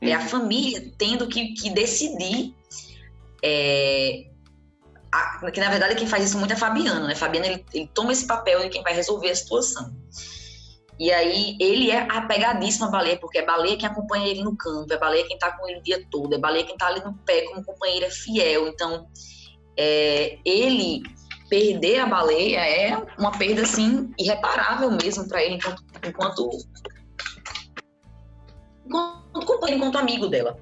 É a uhum. família tendo que, que decidir é, a, que na verdade quem faz isso muito é Fabiano, né? Fabiano ele, ele, toma esse papel de quem vai resolver a situação. E aí ele é apegadíssimo a baleia, porque é baleia quem acompanha ele no campo, é baleia quem tá com ele o dia todo, é baleia quem tá ali no pé como companheira fiel. Então, é, ele perder a baleia é uma perda assim irreparável mesmo para ele enquanto, enquanto enquanto companheiro, enquanto amigo dela.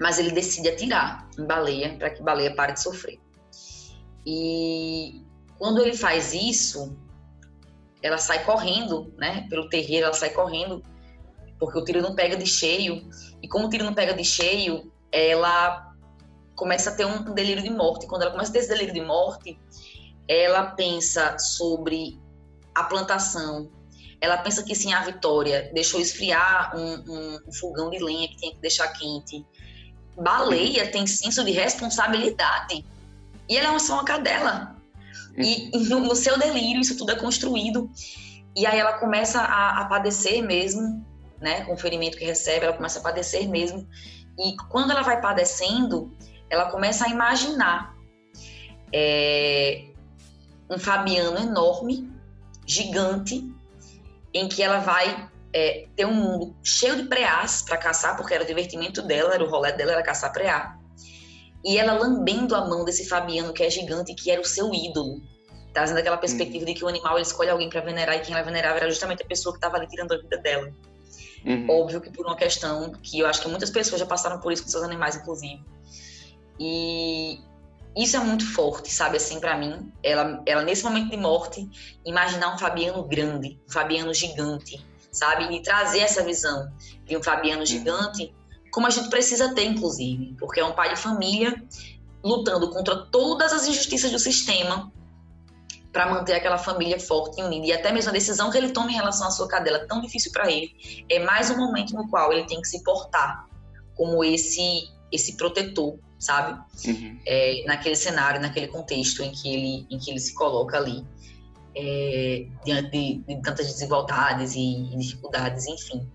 Mas ele decide atirar em baleia para que baleia pare de sofrer. E quando ele faz isso, ela sai correndo, né? Pelo terreiro, ela sai correndo, porque o tiro não pega de cheio. E como o tiro não pega de cheio, ela começa a ter um delírio de morte. Quando ela começa a ter esse delírio de morte, ela pensa sobre a plantação. Ela pensa que sim, a Vitória deixou esfriar um, um, fogão de lenha que tinha que deixar quente. Baleia tem senso de responsabilidade e ela é só uma cadela. E no, no, seu delírio, isso tudo é construído. E aí ela começa a, a padecer mesmo, né? Com o ferimento que recebe, ela começa a padecer mesmo. E quando ela vai padecendo, ela começa a imaginar é, um Fabiano enorme, gigante, em que ela vai é, ter um mundo cheio de preás para caçar, porque era o divertimento dela, era o rolê dela, era caçar preá e ela lambendo a mão desse Fabiano que é gigante, que era o seu ídolo, trazendo aquela perspectiva uhum. de que o animal ele escolhe alguém para venerar e quem ela venerava era justamente a pessoa que estava ali tirando a vida dela. Uhum. Óbvio que por uma questão que eu acho que muitas pessoas já passaram por isso com seus animais, inclusive. E isso é muito forte, sabe, assim, para mim. Ela, ela, nesse momento de morte, imaginar um Fabiano grande, um Fabiano gigante, sabe? E trazer essa visão de um Fabiano uhum. gigante como a gente precisa ter, inclusive, porque é um pai de família lutando contra todas as injustiças do sistema para manter aquela família forte e unida. E até mesmo a decisão que ele toma em relação à sua cadela, tão difícil para ele, é mais um momento no qual ele tem que se portar como esse esse protetor, sabe? Uhum. É, naquele cenário, naquele contexto em que ele, em que ele se coloca ali, é, diante de, de, tantas desigualdades e dificuldades, enfim.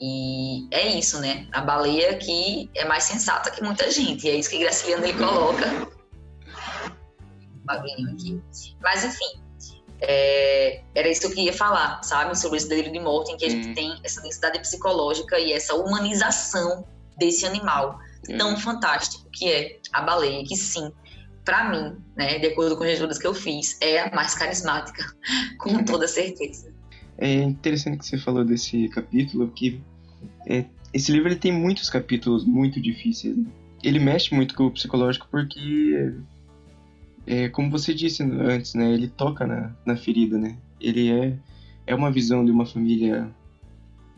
E é isso, né? A baleia que é mais sensata que muita gente. E é isso que Graciliano ele coloca. Aqui. Mas enfim, é, era isso que eu queria falar, sabe? Sobre esse delírio de morte, em que a gente tem essa densidade psicológica e essa humanização desse animal tão fantástico que é a baleia, que sim, para mim, né, de acordo com as estudos que eu fiz, é a mais carismática, com toda certeza. É interessante que você falou desse capítulo, que é, esse livro ele tem muitos capítulos muito difíceis. Né? Ele mexe muito com o psicológico porque, é, como você disse antes, né, ele toca na, na ferida, né? Ele é, é uma visão de uma família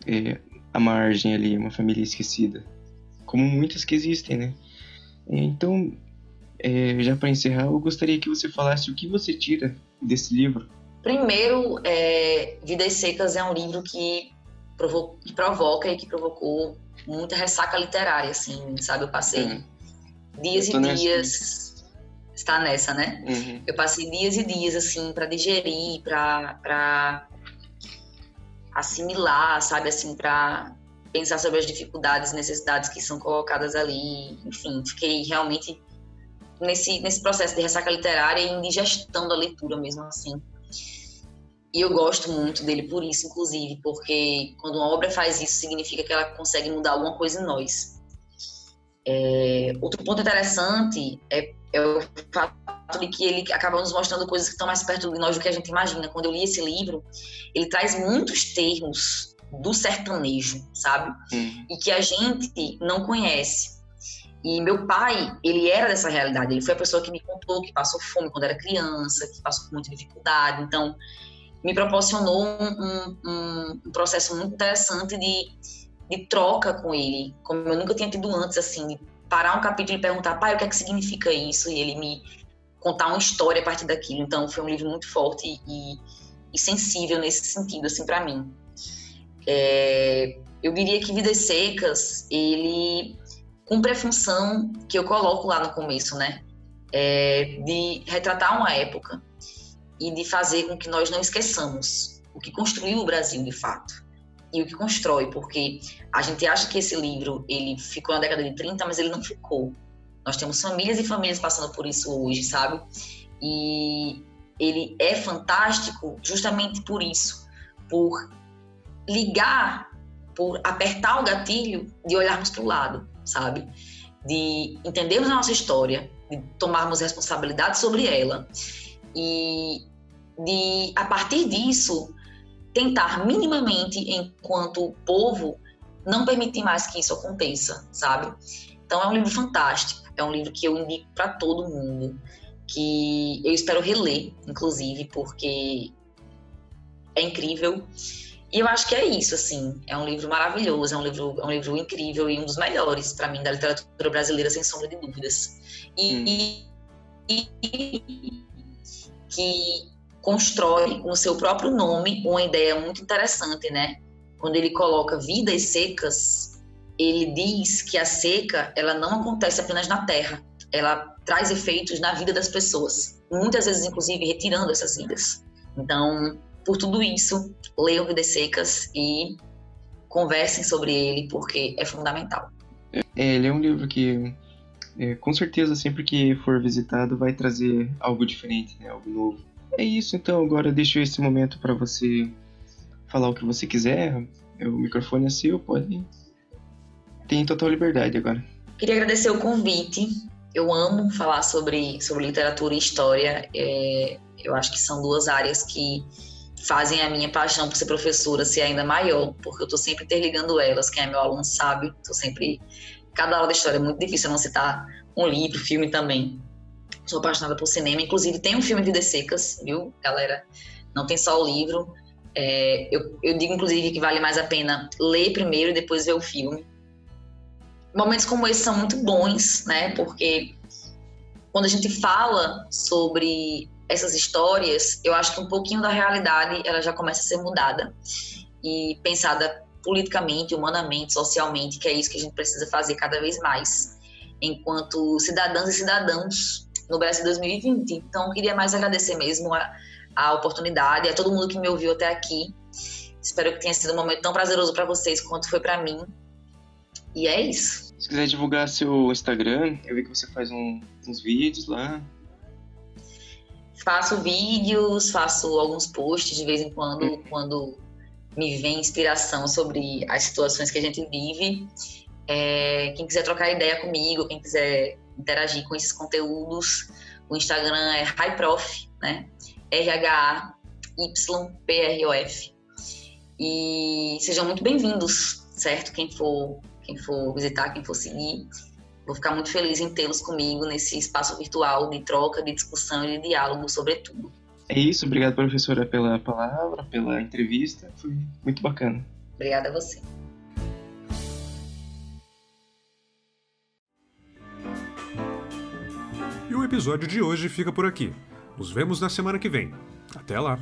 é, à margem ali, uma família esquecida, como muitas que existem, né? Então, é, já para encerrar, eu gostaria que você falasse o que você tira desse livro Primeiro, é, Vidas Secas é um livro que, provo que, provoca e que provocou muita ressaca literária, assim, sabe? Eu passei uhum. dias e dias. Está nessa, né? Uhum. Eu passei dias e dias, assim, para digerir, para assimilar, sabe? Assim, para pensar sobre as dificuldades, necessidades que são colocadas ali. Enfim, fiquei realmente nesse, nesse processo de ressaca literária e indigestão da leitura mesmo, assim. E eu gosto muito dele por isso, inclusive, porque quando uma obra faz isso, significa que ela consegue mudar alguma coisa em nós. É, outro ponto interessante é, é, o fato de que ele acaba nos mostrando coisas que estão mais perto de nós do que a gente imagina. Quando eu li esse livro, ele traz muitos termos do sertanejo, sabe? Hum. E que a gente não conhece. E meu pai, ele era dessa realidade. Ele foi a pessoa que me contou que passou fome quando era criança, que passou por muita dificuldade. Então, me proporcionou um, um, um processo muito interessante de, de, troca com ele, como eu nunca tinha tido antes, assim, parar um capítulo e perguntar, pai, o que é que significa isso? E ele me contar uma história a partir daquilo. Então, foi um livro muito forte e, e sensível nesse sentido, assim, para mim. É, eu diria que Vidas Secas, ele cumpre a função que eu coloco lá no começo, né? É, de retratar uma época e de fazer com que nós não esqueçamos o que construiu o Brasil de fato e o que constrói, porque a gente acha que esse livro ele ficou na década de 30, mas ele não ficou. Nós temos famílias e famílias passando por isso hoje, sabe? E ele é fantástico justamente por isso, por ligar, por apertar o gatilho de olharmos para o lado, sabe? De entendermos a nossa história, de tomarmos responsabilidade sobre ela e de, a partir disso, tentar minimamente, enquanto povo, não permitir mais que isso aconteça, sabe? Então é um livro fantástico, é um livro que eu indico para todo mundo, que eu espero reler, inclusive, porque é incrível. E eu acho que é isso, assim, é um livro maravilhoso, é um livro, é um livro incrível e um dos melhores para mim da literatura brasileira, sem sombra de dúvidas. E, hum. e, e que constrói no seu próprio nome uma ideia muito interessante, né? Quando ele coloca vidas secas, ele diz que a seca ela não acontece apenas na terra, ela traz efeitos na vida das pessoas, muitas vezes inclusive retirando essas vidas. Então, por tudo isso, leiam Vidas Secas e conversem sobre ele porque é fundamental. É, ele é um livro que é, com certeza sempre que for visitado vai trazer algo diferente, né? algo novo. É isso, então agora deixo esse momento para você falar o que você quiser. O microfone é seu, pode. Tem total liberdade agora. Queria agradecer o convite. Eu amo falar sobre, sobre literatura e história. É, eu acho que são duas áreas que fazem a minha paixão por ser professora ser ainda maior, porque eu estou sempre interligando elas. Quem é meu aluno sabe, estou sempre. Cada aula de história é muito difícil não citar um livro, filme também sou apaixonada por cinema. Inclusive, tem um filme Vidas Secas, viu, galera? Não tem só o livro. É, eu, eu digo, inclusive, que vale mais a pena ler primeiro e depois ver o filme. Momentos como esse são muito bons, né? Porque quando a gente fala sobre essas histórias, eu acho que um pouquinho da realidade ela já começa a ser mudada e pensada politicamente, humanamente, socialmente, que é isso que a gente precisa fazer cada vez mais, enquanto cidadãs e cidadãos no Brasil 2020. Então, queria mais agradecer mesmo a, a oportunidade, a todo mundo que me ouviu até aqui. Espero que tenha sido um momento tão prazeroso para vocês quanto foi para mim. E é isso. Se quiser divulgar seu Instagram, eu vi que você faz um, uns vídeos lá. Faço vídeos, faço alguns posts de vez em quando, uhum. quando me vem inspiração sobre as situações que a gente vive. É, quem quiser trocar ideia comigo, quem quiser interagir com esses conteúdos, O Instagram é highprof, né? R-H-A-Y-P-R-O-F. E sejam muito bem-vindos, certo? Quem for, quem for visitar, quem for seguir. Vou ficar muito feliz em tê-los comigo nesse espaço virtual de troca, de discussão e de diálogo sobre tudo. É isso, obrigado, professora, pela palavra, pela entrevista. Foi muito bacana. Obrigada a você. E o episódio de hoje fica por aqui. Nos vemos na semana que vem. Até lá!